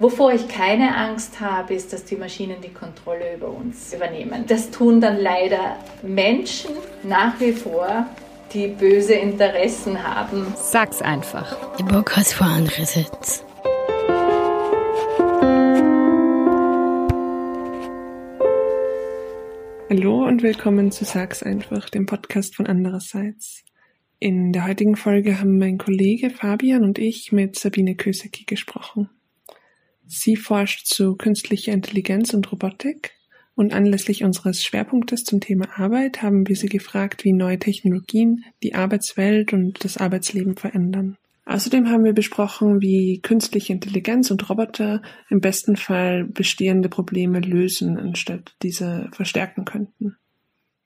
Wovor ich keine Angst habe, ist, dass die Maschinen die Kontrolle über uns übernehmen. Das tun dann leider Menschen nach wie vor, die böse Interessen haben. Sag's einfach. Der Bock hat vor andere Sitz. Hallo und willkommen zu Sag's einfach, dem Podcast von andererseits. In der heutigen Folge haben mein Kollege Fabian und ich mit Sabine Kösecki gesprochen. Sie forscht zu künstlicher Intelligenz und Robotik und anlässlich unseres Schwerpunktes zum Thema Arbeit haben wir sie gefragt, wie neue Technologien die Arbeitswelt und das Arbeitsleben verändern. Außerdem haben wir besprochen, wie künstliche Intelligenz und Roboter im besten Fall bestehende Probleme lösen, anstatt diese verstärken könnten.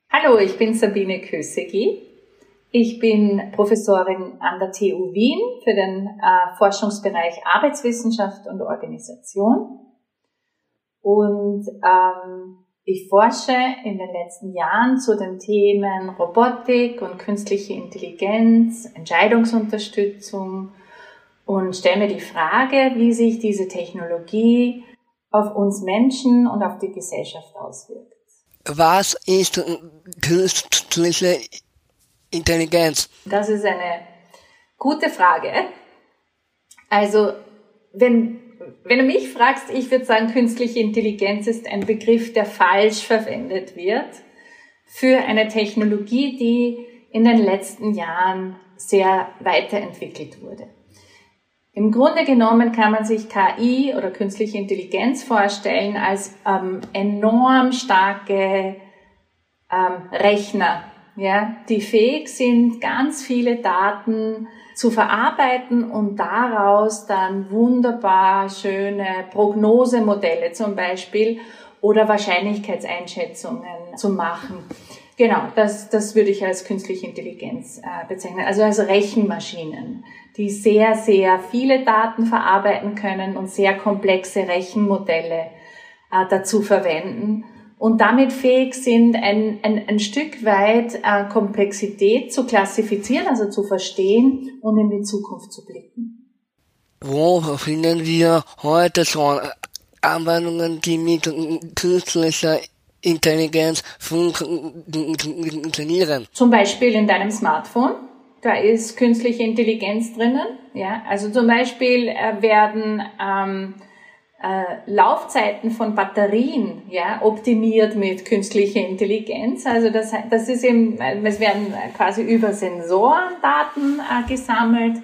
Hallo, ich bin Sabine Kösegi. Ich bin Professorin an der TU Wien für den äh, Forschungsbereich Arbeitswissenschaft und Organisation. Und ähm, ich forsche in den letzten Jahren zu den Themen Robotik und künstliche Intelligenz, Entscheidungsunterstützung und stelle mir die Frage, wie sich diese Technologie auf uns Menschen und auf die Gesellschaft auswirkt. Was ist künstliche Intelligenz? Das ist eine gute Frage. Also, wenn, wenn du mich fragst, ich würde sagen, künstliche Intelligenz ist ein Begriff, der falsch verwendet wird für eine Technologie, die in den letzten Jahren sehr weiterentwickelt wurde. Im Grunde genommen kann man sich KI oder künstliche Intelligenz vorstellen als ähm, enorm starke ähm, Rechner, ja, die fähig sind, ganz viele Daten zu verarbeiten und daraus dann wunderbar schöne Prognosemodelle zum Beispiel oder Wahrscheinlichkeitseinschätzungen zu machen. Genau, das, das würde ich als künstliche Intelligenz äh, bezeichnen, also als Rechenmaschinen, die sehr, sehr viele Daten verarbeiten können und sehr komplexe Rechenmodelle äh, dazu verwenden und damit fähig sind, ein, ein, ein Stück weit äh, Komplexität zu klassifizieren, also zu verstehen und in die Zukunft zu blicken. Wo finden wir heute schon Anwendungen, die mit künstlicher Intelligenz funktionieren? Zum Beispiel in deinem Smartphone. Da ist künstliche Intelligenz drinnen. Ja, also zum Beispiel äh, werden ähm, äh, Laufzeiten von Batterien ja, optimiert mit künstlicher Intelligenz. Also das, das ist eben, es werden quasi über Sensoren Daten äh, gesammelt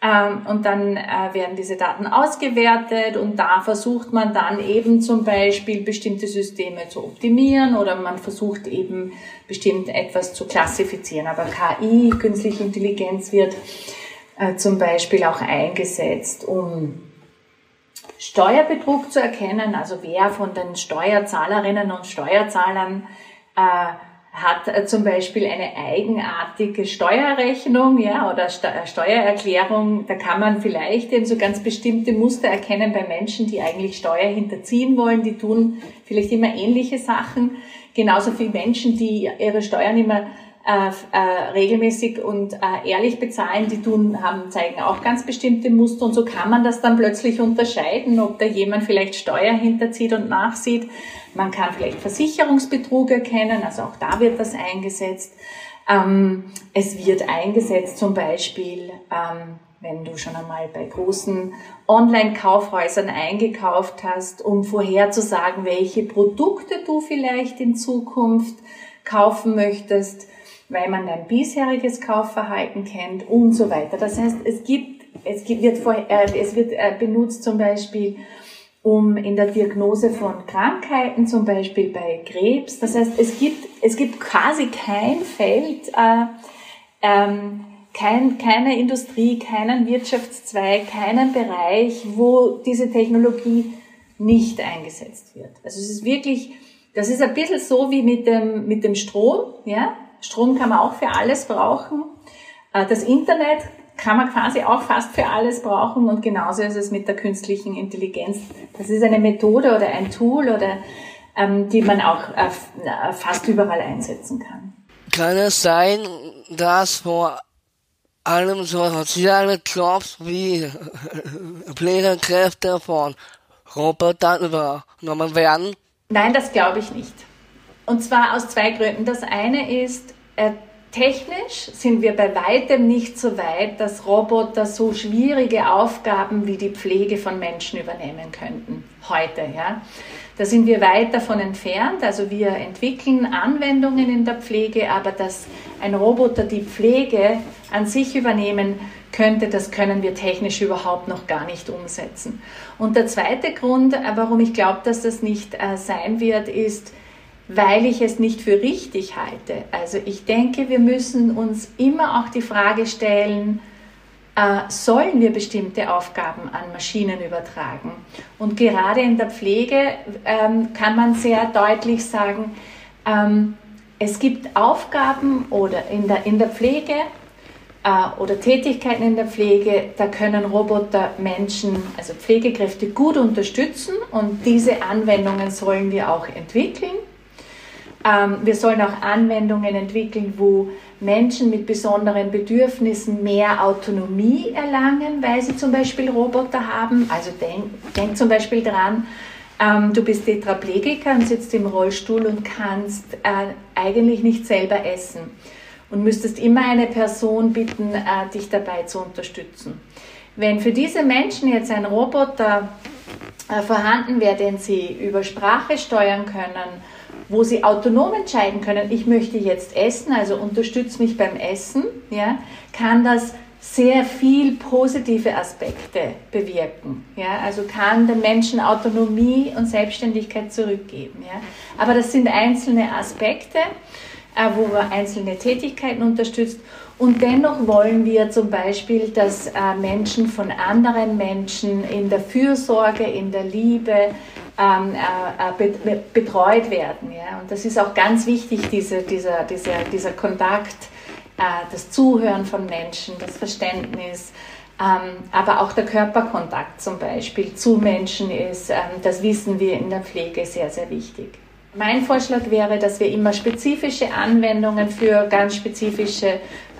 ähm, und dann äh, werden diese Daten ausgewertet und da versucht man dann eben zum Beispiel bestimmte Systeme zu optimieren oder man versucht eben bestimmt etwas zu klassifizieren. Aber KI, künstliche Intelligenz wird äh, zum Beispiel auch eingesetzt, um Steuerbetrug zu erkennen, also wer von den Steuerzahlerinnen und Steuerzahlern äh, hat äh, zum Beispiel eine eigenartige Steuerrechnung ja, oder Ste äh, Steuererklärung. Da kann man vielleicht eben so ganz bestimmte Muster erkennen bei Menschen, die eigentlich Steuer hinterziehen wollen. Die tun vielleicht immer ähnliche Sachen. Genauso wie Menschen, die ihre Steuern immer äh, äh, regelmäßig und äh, ehrlich bezahlen, die tun, haben, zeigen auch ganz bestimmte Muster und so kann man das dann plötzlich unterscheiden, ob da jemand vielleicht Steuer hinterzieht und nachsieht. Man kann vielleicht Versicherungsbetrug erkennen, also auch da wird das eingesetzt. Ähm, es wird eingesetzt zum Beispiel, ähm, wenn du schon einmal bei großen Online-Kaufhäusern eingekauft hast, um vorherzusagen, welche Produkte du vielleicht in Zukunft kaufen möchtest weil man dein bisheriges Kaufverhalten kennt und so weiter. Das heißt, es gibt, es gibt, wird, vor, äh, es wird äh, benutzt zum Beispiel, um in der Diagnose von Krankheiten, zum Beispiel bei Krebs. Das heißt, es gibt, es gibt quasi kein Feld, äh, ähm, kein, keine Industrie, keinen Wirtschaftszweig, keinen Bereich, wo diese Technologie nicht eingesetzt wird. Also es ist wirklich, das ist ein bisschen so wie mit dem, mit dem Strom, ja. Strom kann man auch für alles brauchen. Äh, das Internet kann man quasi auch fast für alles brauchen und genauso ist es mit der künstlichen Intelligenz. Das ist eine Methode oder ein Tool oder ähm, die man auch äh, äh, fast überall einsetzen kann. Kann es sein, dass vor allem so soziale Jobs wie Pflegekräfte von Robotern übernommen werden? Nein, das glaube ich nicht. Und zwar aus zwei Gründen. Das eine ist, äh, technisch sind wir bei weitem nicht so weit, dass Roboter so schwierige Aufgaben wie die Pflege von Menschen übernehmen könnten. Heute, ja. Da sind wir weit davon entfernt. Also wir entwickeln Anwendungen in der Pflege, aber dass ein Roboter die Pflege an sich übernehmen könnte, das können wir technisch überhaupt noch gar nicht umsetzen. Und der zweite Grund, äh, warum ich glaube, dass das nicht äh, sein wird, ist, weil ich es nicht für richtig halte. Also ich denke, wir müssen uns immer auch die Frage stellen, äh, sollen wir bestimmte Aufgaben an Maschinen übertragen? Und gerade in der Pflege ähm, kann man sehr deutlich sagen, ähm, es gibt Aufgaben oder in der, in der Pflege äh, oder Tätigkeiten in der Pflege, da können Roboter Menschen, also Pflegekräfte gut unterstützen und diese Anwendungen sollen wir auch entwickeln. Ähm, wir sollen auch Anwendungen entwickeln, wo Menschen mit besonderen Bedürfnissen mehr Autonomie erlangen, weil sie zum Beispiel Roboter haben. Also denk, denk zum Beispiel dran, ähm, du bist Tetraplegiker und sitzt im Rollstuhl und kannst äh, eigentlich nicht selber essen und müsstest immer eine Person bitten, äh, dich dabei zu unterstützen. Wenn für diese Menschen jetzt ein Roboter äh, vorhanden wäre, den sie über Sprache steuern können, wo sie autonom entscheiden können, ich möchte jetzt essen, also unterstütze mich beim Essen, ja, kann das sehr viel positive Aspekte bewirken. Ja, also kann den Menschen Autonomie und Selbstständigkeit zurückgeben. Ja. Aber das sind einzelne Aspekte, äh, wo man einzelne Tätigkeiten unterstützt. Und dennoch wollen wir zum Beispiel, dass äh, Menschen von anderen Menschen in der Fürsorge, in der Liebe, ähm, äh, äh, betreut werden. Ja? Und das ist auch ganz wichtig, diese, dieser, dieser, dieser Kontakt, das Zuhören von Menschen, das Verständnis. Ähm, aber auch der Körperkontakt zum Beispiel zu Menschen ist, ähm, das wissen wir in der Pflege sehr, sehr wichtig. Mein Vorschlag wäre, dass wir immer spezifische Anwendungen für ganz spezifische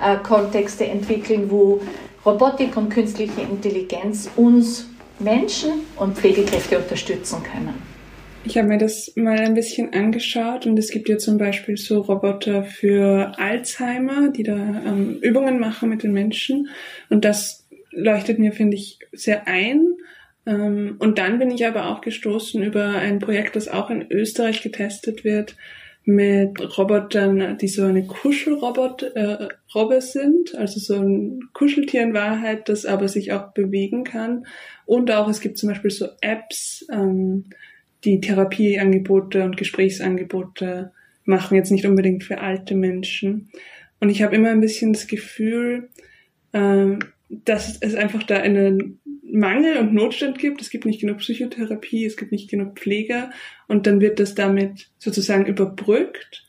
äh, Kontexte entwickeln, wo Robotik und künstliche Intelligenz uns Menschen und Pflegekräfte unterstützen können. Ich habe mir das mal ein bisschen angeschaut und es gibt ja zum Beispiel so Roboter für Alzheimer, die da ähm, Übungen machen mit den Menschen und das leuchtet mir, finde ich, sehr ein. Ähm, und dann bin ich aber auch gestoßen über ein Projekt, das auch in Österreich getestet wird, mit Robotern, die so eine Kuschelrobot äh, Robbe sind, also so ein Kuscheltier in Wahrheit, das aber sich auch bewegen kann. Und auch es gibt zum Beispiel so Apps, ähm, die Therapieangebote und Gesprächsangebote machen, jetzt nicht unbedingt für alte Menschen. Und ich habe immer ein bisschen das Gefühl, äh, dass es einfach da einen Mangel und Notstand gibt. Es gibt nicht genug Psychotherapie, es gibt nicht genug Pfleger und dann wird das damit sozusagen überbrückt.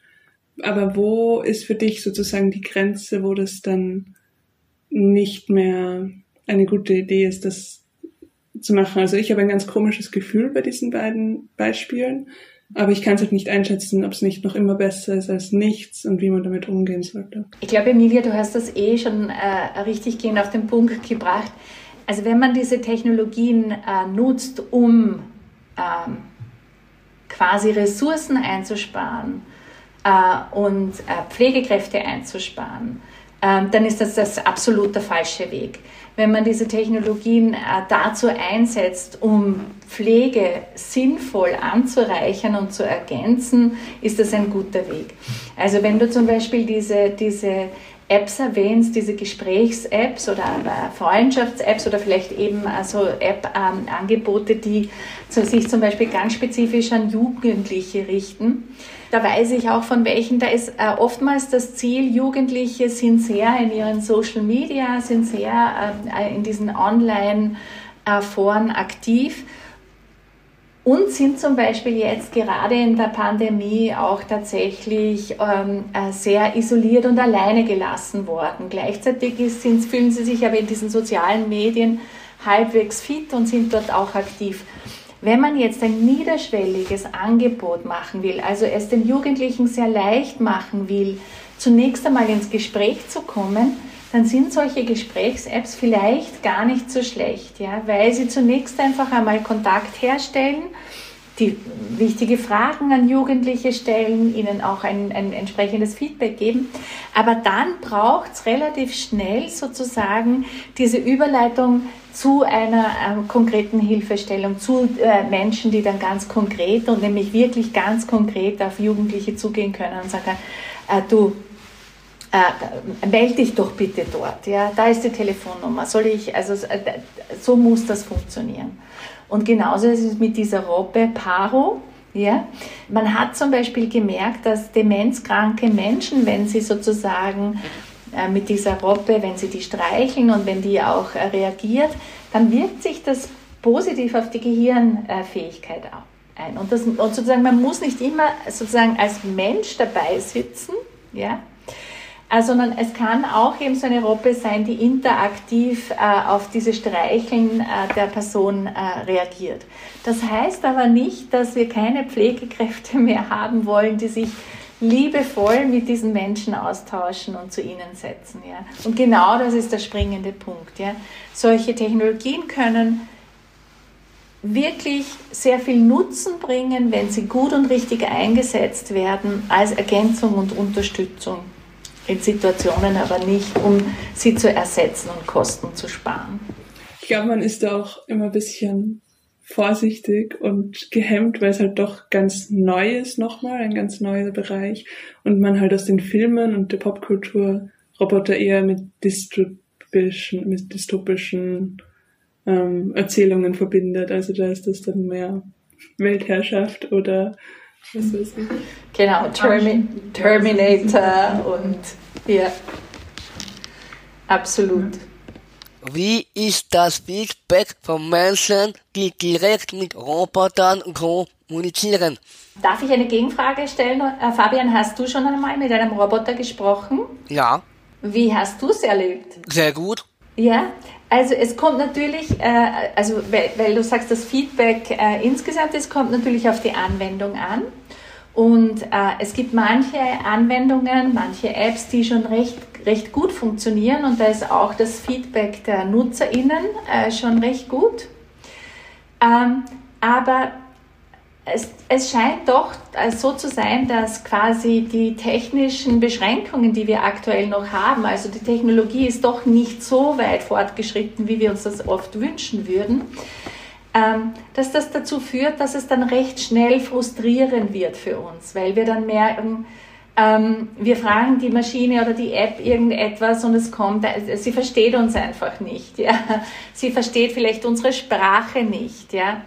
Aber wo ist für dich sozusagen die Grenze, wo das dann nicht mehr eine gute Idee ist, das zu machen? Also ich habe ein ganz komisches Gefühl bei diesen beiden Beispielen, aber ich kann es halt nicht einschätzen, ob es nicht noch immer besser ist als nichts und wie man damit umgehen sollte. Ich glaube, Emilia, du hast das eh schon äh, richtig gehend auf den Punkt gebracht. Also wenn man diese Technologien äh, nutzt, um ähm, quasi Ressourcen einzusparen äh, und äh, Pflegekräfte einzusparen, dann ist das das absolut der falsche Weg. Wenn man diese Technologien äh, dazu einsetzt, um Pflege sinnvoll anzureichern und zu ergänzen, ist das ein guter Weg. Also wenn du zum Beispiel diese, diese Apps erwähnst, diese Gesprächs-Apps oder Freundschafts-Apps oder vielleicht eben also App-Angebote, die sich zum Beispiel ganz spezifisch an Jugendliche richten. Da weiß ich auch von welchen, da ist äh, oftmals das Ziel, Jugendliche sind sehr in ihren Social Media, sind sehr äh, in diesen Online-Foren aktiv und sind zum Beispiel jetzt gerade in der Pandemie auch tatsächlich ähm, äh, sehr isoliert und alleine gelassen worden. Gleichzeitig ist, sind, fühlen sie sich aber in diesen sozialen Medien halbwegs fit und sind dort auch aktiv. Wenn man jetzt ein niederschwelliges Angebot machen will, also es den Jugendlichen sehr leicht machen will, zunächst einmal ins Gespräch zu kommen, dann sind solche Gesprächs-Apps vielleicht gar nicht so schlecht, ja, weil sie zunächst einfach einmal Kontakt herstellen, die wichtige Fragen an Jugendliche stellen, ihnen auch ein, ein entsprechendes Feedback geben. Aber dann braucht es relativ schnell sozusagen diese Überleitung zu einer äh, konkreten Hilfestellung, zu äh, Menschen, die dann ganz konkret und nämlich wirklich ganz konkret auf Jugendliche zugehen können und sagen, äh, du, äh, melde dich doch bitte dort, ja, da ist die Telefonnummer, soll ich, also äh, so muss das funktionieren. Und genauso ist es mit dieser Robbe Paro, ja, man hat zum Beispiel gemerkt, dass demenzkranke Menschen, wenn sie sozusagen äh, mit dieser Robbe, wenn sie die streicheln und wenn die auch äh, reagiert, dann wirkt sich das positiv auf die Gehirnfähigkeit ein. Und, das, und sozusagen, man muss nicht immer sozusagen als Mensch dabei sitzen, ja, sondern es kann auch eben so eine Robbe sein, die interaktiv äh, auf diese Streicheln äh, der Person äh, reagiert. Das heißt aber nicht, dass wir keine Pflegekräfte mehr haben wollen, die sich liebevoll mit diesen Menschen austauschen und zu ihnen setzen. Ja. Und genau das ist der springende Punkt. Ja. Solche Technologien können wirklich sehr viel Nutzen bringen, wenn sie gut und richtig eingesetzt werden als Ergänzung und Unterstützung in Situationen, aber nicht um sie zu ersetzen und Kosten zu sparen. Ich glaube, man ist da auch immer ein bisschen vorsichtig und gehemmt, weil es halt doch ganz neu ist nochmal, ein ganz neuer Bereich und man halt aus den Filmen und der Popkultur Roboter eher mit dystopischen, mit dystopischen ähm, Erzählungen verbindet. Also da ist das dann mehr Weltherrschaft oder. Genau, Termi Terminator und ja, absolut. Wie ist das Feedback von Menschen, die direkt mit Robotern kommunizieren? Darf ich eine Gegenfrage stellen? Äh, Fabian, hast du schon einmal mit einem Roboter gesprochen? Ja. Wie hast du es erlebt? Sehr gut. Ja, also es kommt natürlich, äh, also weil, weil, du sagst, das Feedback äh, insgesamt, es kommt natürlich auf die Anwendung an. Und äh, es gibt manche Anwendungen, manche Apps, die schon recht recht gut funktionieren und da ist auch das Feedback der NutzerInnen äh, schon recht gut. Ähm, aber es, es, scheint doch äh, so zu sein, dass quasi die technischen Beschränkungen, die wir aktuell noch haben, also die Technologie ist doch nicht so weit fortgeschritten, wie wir uns das oft wünschen würden, ähm, dass das dazu führt, dass es dann recht schnell frustrierend wird für uns, weil wir dann merken, ähm, wir fragen die Maschine oder die App irgendetwas und es kommt, äh, sie versteht uns einfach nicht. Ja? Sie versteht vielleicht unsere Sprache nicht, ja?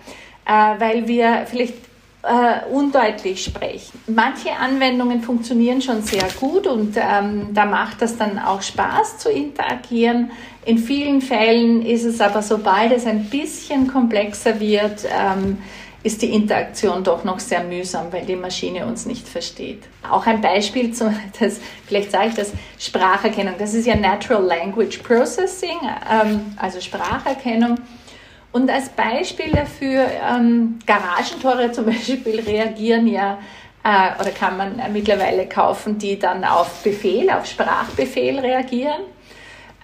Äh, weil wir vielleicht äh, undeutlich sprechen. Manche Anwendungen funktionieren schon sehr gut und ähm, da macht das dann auch Spaß zu interagieren. In vielen Fällen ist es aber, sobald es ein bisschen komplexer wird, ähm, ist die Interaktion doch noch sehr mühsam, weil die Maschine uns nicht versteht. Auch ein Beispiel, zu, das, vielleicht sage ich das, Spracherkennung. Das ist ja Natural Language Processing, ähm, also Spracherkennung. Und als Beispiel dafür, ähm, Garagentore zum Beispiel reagieren ja, äh, oder kann man mittlerweile kaufen, die dann auf Befehl, auf Sprachbefehl reagieren.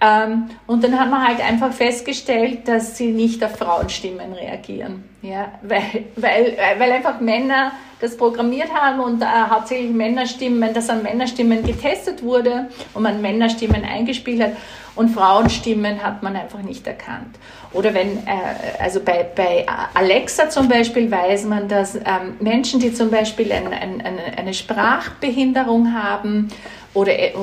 Ähm, und dann haben wir halt einfach festgestellt, dass sie nicht auf Frauenstimmen reagieren. Ja, weil, weil, weil einfach Männer das programmiert haben und äh, hauptsächlich Männerstimmen, dass an Männerstimmen getestet wurde und man Männerstimmen eingespielt hat und Frauenstimmen hat man einfach nicht erkannt. Oder wenn, äh, also bei, bei Alexa zum Beispiel weiß man, dass ähm, Menschen, die zum Beispiel ein, ein, eine Sprachbehinderung haben, oder äh,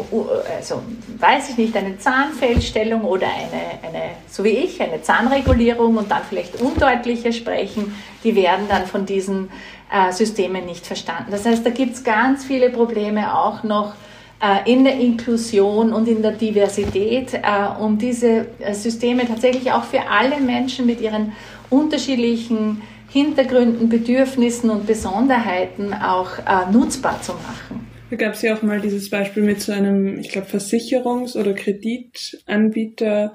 also weiß ich nicht, eine Zahnfellstellung oder eine, eine, so wie ich, eine Zahnregulierung und dann vielleicht undeutlicher sprechen, die werden dann von diesen äh, Systemen nicht verstanden. Das heißt, da gibt es ganz viele Probleme auch noch äh, in der Inklusion und in der Diversität, äh, um diese äh, Systeme tatsächlich auch für alle Menschen mit ihren unterschiedlichen Hintergründen, Bedürfnissen und Besonderheiten auch äh, nutzbar zu machen. Da gab es ja auch mal dieses Beispiel mit so einem, ich glaube, Versicherungs- oder Kreditanbieter,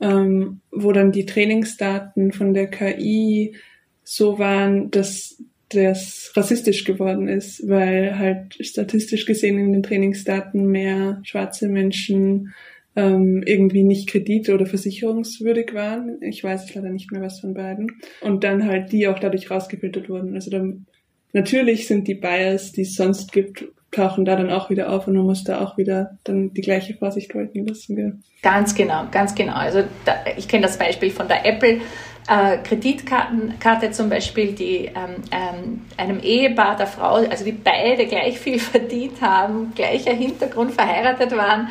ähm, wo dann die Trainingsdaten von der KI so waren, dass das rassistisch geworden ist, weil halt statistisch gesehen in den Trainingsdaten mehr schwarze Menschen ähm, irgendwie nicht kredit- oder versicherungswürdig waren. Ich weiß leider nicht mehr was von beiden. Und dann halt die auch dadurch rausgefiltert wurden. Also dann, natürlich sind die Bias, die es sonst gibt, tauchen da dann auch wieder auf und man muss da auch wieder dann die gleiche Vorsicht walten lassen. Gell? Ganz genau, ganz genau. Also da, ich kenne das Beispiel von der Apple. Äh, Kreditkarte zum Beispiel, die ähm, ähm, einem Ehepaar der Frau, also die beide gleich viel verdient haben, gleicher Hintergrund verheiratet waren,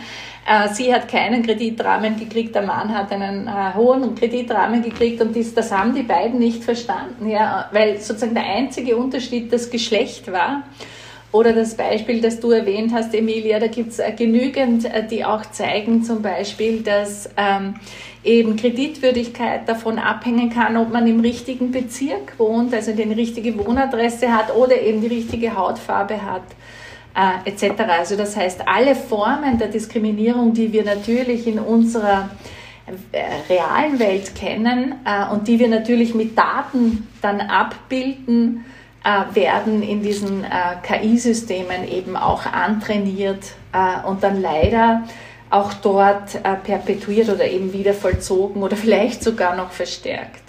äh, sie hat keinen Kreditrahmen gekriegt, der Mann hat einen äh, hohen Kreditrahmen gekriegt und dies, das haben die beiden nicht verstanden, ja, weil sozusagen der einzige Unterschied das Geschlecht war. Oder das Beispiel, das du erwähnt hast, Emilia, da gibt es äh, genügend, äh, die auch zeigen zum Beispiel, dass ähm, eben Kreditwürdigkeit davon abhängen kann, ob man im richtigen Bezirk wohnt, also die richtige Wohnadresse hat oder eben die richtige Hautfarbe hat äh, etc. Also das heißt, alle Formen der Diskriminierung, die wir natürlich in unserer äh, realen Welt kennen äh, und die wir natürlich mit Daten dann abbilden, äh, werden in diesen äh, KI-Systemen eben auch antrainiert äh, und dann leider auch dort perpetuiert oder eben wieder vollzogen oder vielleicht sogar noch verstärkt.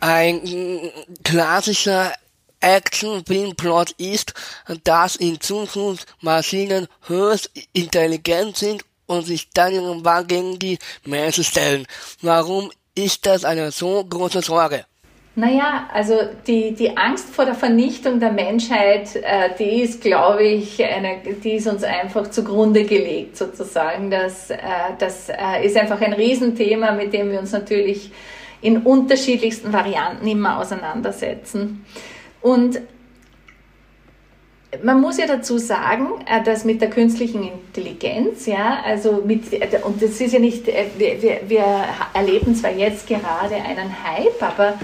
Ein klassischer Action-Filmplot ist, dass in Zukunft Maschinen höchst intelligent sind und sich dann irgendwann gegen die Menschen stellen. Warum ist das eine so große Sorge? Naja, also die, die Angst vor der Vernichtung der Menschheit, äh, die ist, glaube ich, eine, die ist uns einfach zugrunde gelegt sozusagen. Das, äh, das äh, ist einfach ein Riesenthema, mit dem wir uns natürlich in unterschiedlichsten Varianten immer auseinandersetzen. Und man muss ja dazu sagen, äh, dass mit der künstlichen Intelligenz, ja, also mit, äh, und das ist ja nicht, äh, wir, wir, wir erleben zwar jetzt gerade einen Hype, aber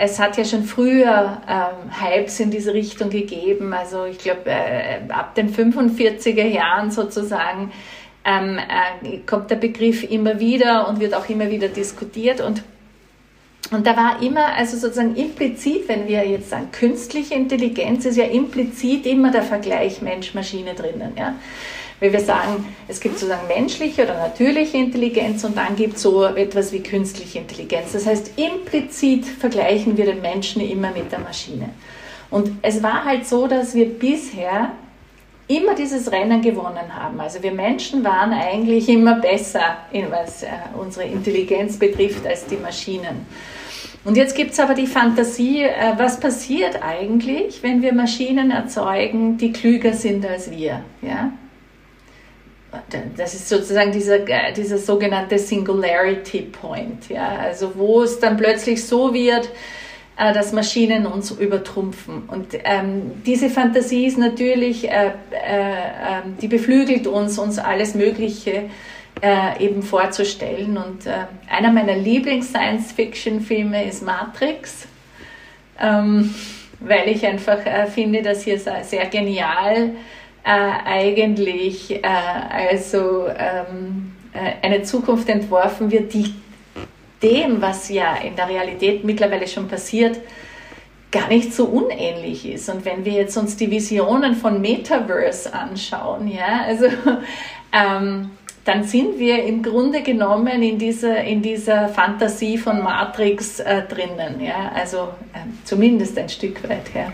es hat ja schon früher ähm, Hypes in diese Richtung gegeben. Also ich glaube, äh, ab den 45er Jahren sozusagen ähm, äh, kommt der Begriff immer wieder und wird auch immer wieder diskutiert. Und und da war immer, also sozusagen implizit, wenn wir jetzt sagen, künstliche Intelligenz ist ja implizit immer der Vergleich Mensch-Maschine drinnen. Ja? Weil wir sagen, es gibt sozusagen menschliche oder natürliche Intelligenz und dann gibt es so etwas wie künstliche Intelligenz. Das heißt, implizit vergleichen wir den Menschen immer mit der Maschine. Und es war halt so, dass wir bisher immer dieses Rennen gewonnen haben. Also wir Menschen waren eigentlich immer besser, was äh, unsere Intelligenz betrifft, als die Maschinen. Und jetzt gibt es aber die Fantasie, äh, was passiert eigentlich, wenn wir Maschinen erzeugen, die klüger sind als wir? Ja? Das ist sozusagen dieser, äh, dieser sogenannte Singularity Point, ja? also wo es dann plötzlich so wird, äh, dass Maschinen uns übertrumpfen. Und ähm, diese Fantasie ist natürlich, äh, äh, ähm, die beflügelt uns, uns alles Mögliche äh, eben vorzustellen. Und äh, einer meiner Lieblings-Science-Fiction-Filme ist Matrix, ähm, weil ich einfach finde, dass hier sehr genial äh, eigentlich äh, also ähm, äh, eine Zukunft entworfen wird, die dem, was ja in der Realität mittlerweile schon passiert, gar nicht so unähnlich ist. Und wenn wir jetzt uns die Visionen von Metaverse anschauen, ja, also ähm, dann sind wir im Grunde genommen in dieser, in dieser Fantasie von Matrix äh, drinnen. Ja? Also äh, zumindest ein Stück weit. Ja.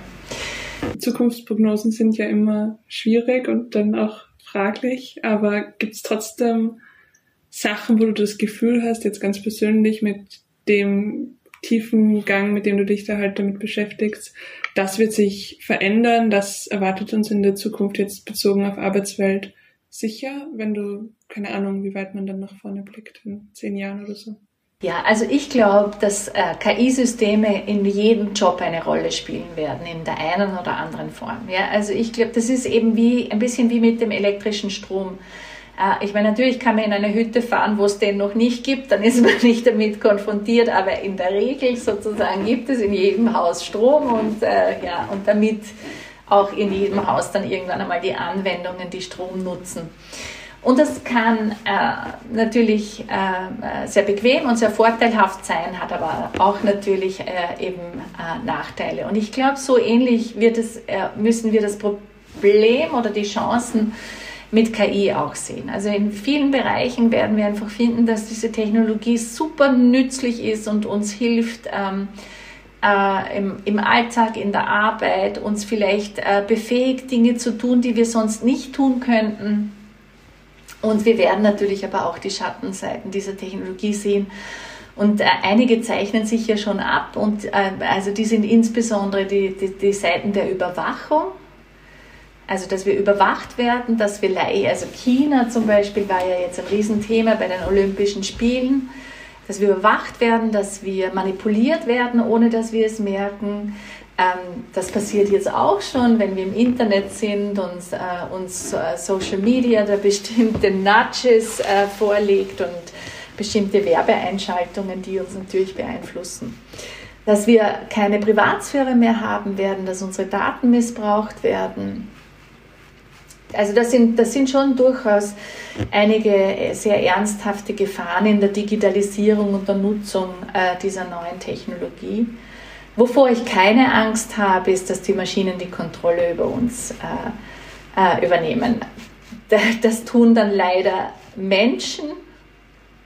Zukunftsprognosen sind ja immer schwierig und dann auch fraglich, aber gibt es trotzdem Sachen, wo du das Gefühl hast, jetzt ganz persönlich mit dem tiefen Gang, mit dem du dich da halt damit beschäftigst, das wird sich verändern, das erwartet uns in der Zukunft jetzt bezogen auf Arbeitswelt sicher, wenn du, keine Ahnung, wie weit man dann nach vorne blickt, in zehn Jahren oder so? Ja, also ich glaube, dass äh, KI-Systeme in jedem Job eine Rolle spielen werden, in der einen oder anderen Form. Ja, also ich glaube, das ist eben wie ein bisschen wie mit dem elektrischen Strom. Äh, ich meine, natürlich kann man in eine Hütte fahren, wo es den noch nicht gibt, dann ist man nicht damit konfrontiert, aber in der Regel sozusagen gibt es in jedem Haus Strom und äh, ja, und damit auch in jedem Haus dann irgendwann einmal die Anwendungen, die Strom nutzen. Und das kann äh, natürlich äh, sehr bequem und sehr vorteilhaft sein, hat aber auch natürlich äh, eben äh, Nachteile. Und ich glaube, so ähnlich es, äh, müssen wir das Problem oder die Chancen mit KI auch sehen. Also in vielen Bereichen werden wir einfach finden, dass diese Technologie super nützlich ist und uns hilft, ähm, äh, im, im, Alltag, in der Arbeit, uns vielleicht äh, befähigt, Dinge zu tun, die wir sonst nicht tun könnten. Und wir werden natürlich aber auch die Schattenseiten dieser Technologie sehen. Und äh, einige zeichnen sich ja schon ab und äh, also die sind insbesondere die, die, die Seiten der Überwachung. Also, dass wir überwacht werden, dass wir, also China zum Beispiel war ja jetzt ein Riesenthema bei den Olympischen Spielen, dass wir überwacht werden, dass wir manipuliert werden, ohne dass wir es merken. Ähm, das passiert jetzt auch schon, wenn wir im Internet sind und äh, uns äh, Social Media da bestimmte Nudges äh, vorlegt und bestimmte Werbeeinschaltungen, die uns natürlich beeinflussen. Dass wir keine Privatsphäre mehr haben werden, dass unsere Daten missbraucht werden. Also das sind, das sind schon durchaus einige sehr ernsthafte Gefahren in der Digitalisierung und der Nutzung äh, dieser neuen Technologie. Wovor ich keine Angst habe, ist, dass die Maschinen die Kontrolle über uns äh, äh, übernehmen. Das tun dann leider Menschen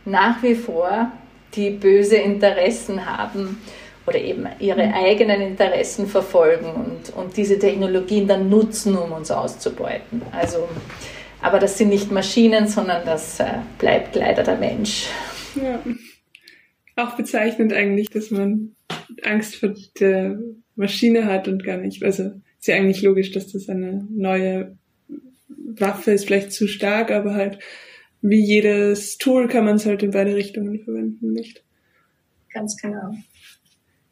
nach wie vor, die böse Interessen haben oder eben ihre mhm. eigenen Interessen verfolgen und, und diese Technologien dann nutzen, um uns auszubeuten. Also, aber das sind nicht Maschinen, sondern das äh, bleibt leider der Mensch. Ja. Auch bezeichnend eigentlich, dass man Angst vor der Maschine hat und gar nicht. Also ist ja eigentlich logisch, dass das eine neue Waffe ist, vielleicht zu stark, aber halt wie jedes Tool kann man es halt in beide Richtungen verwenden, nicht? Ganz genau.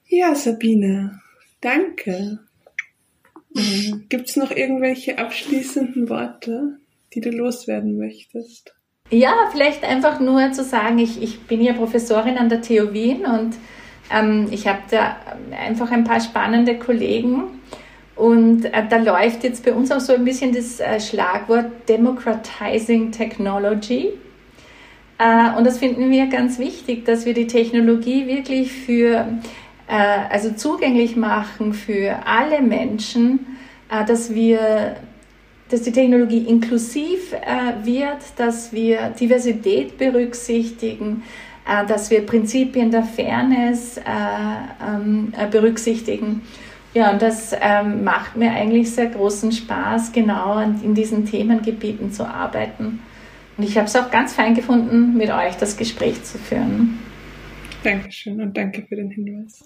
Ja, Sabine, danke. Gibt es noch irgendwelche abschließenden Worte, die du loswerden möchtest? Ja, vielleicht einfach nur zu sagen, ich, ich bin ja Professorin an der TU Wien und ähm, ich habe da einfach ein paar spannende Kollegen und äh, da läuft jetzt bei uns auch so ein bisschen das äh, Schlagwort Democratizing Technology. Äh, und das finden wir ganz wichtig, dass wir die Technologie wirklich für, äh, also zugänglich machen für alle Menschen, äh, dass wir dass die Technologie inklusiv äh, wird, dass wir Diversität berücksichtigen, dass wir Prinzipien der Fairness ähm, berücksichtigen ja, und das ähm, macht mir eigentlich sehr großen Spaß, genau in diesen Themengebieten zu arbeiten. Und ich habe es auch ganz fein gefunden, mit euch das Gespräch zu führen. Dankeschön und danke für den Hinweis.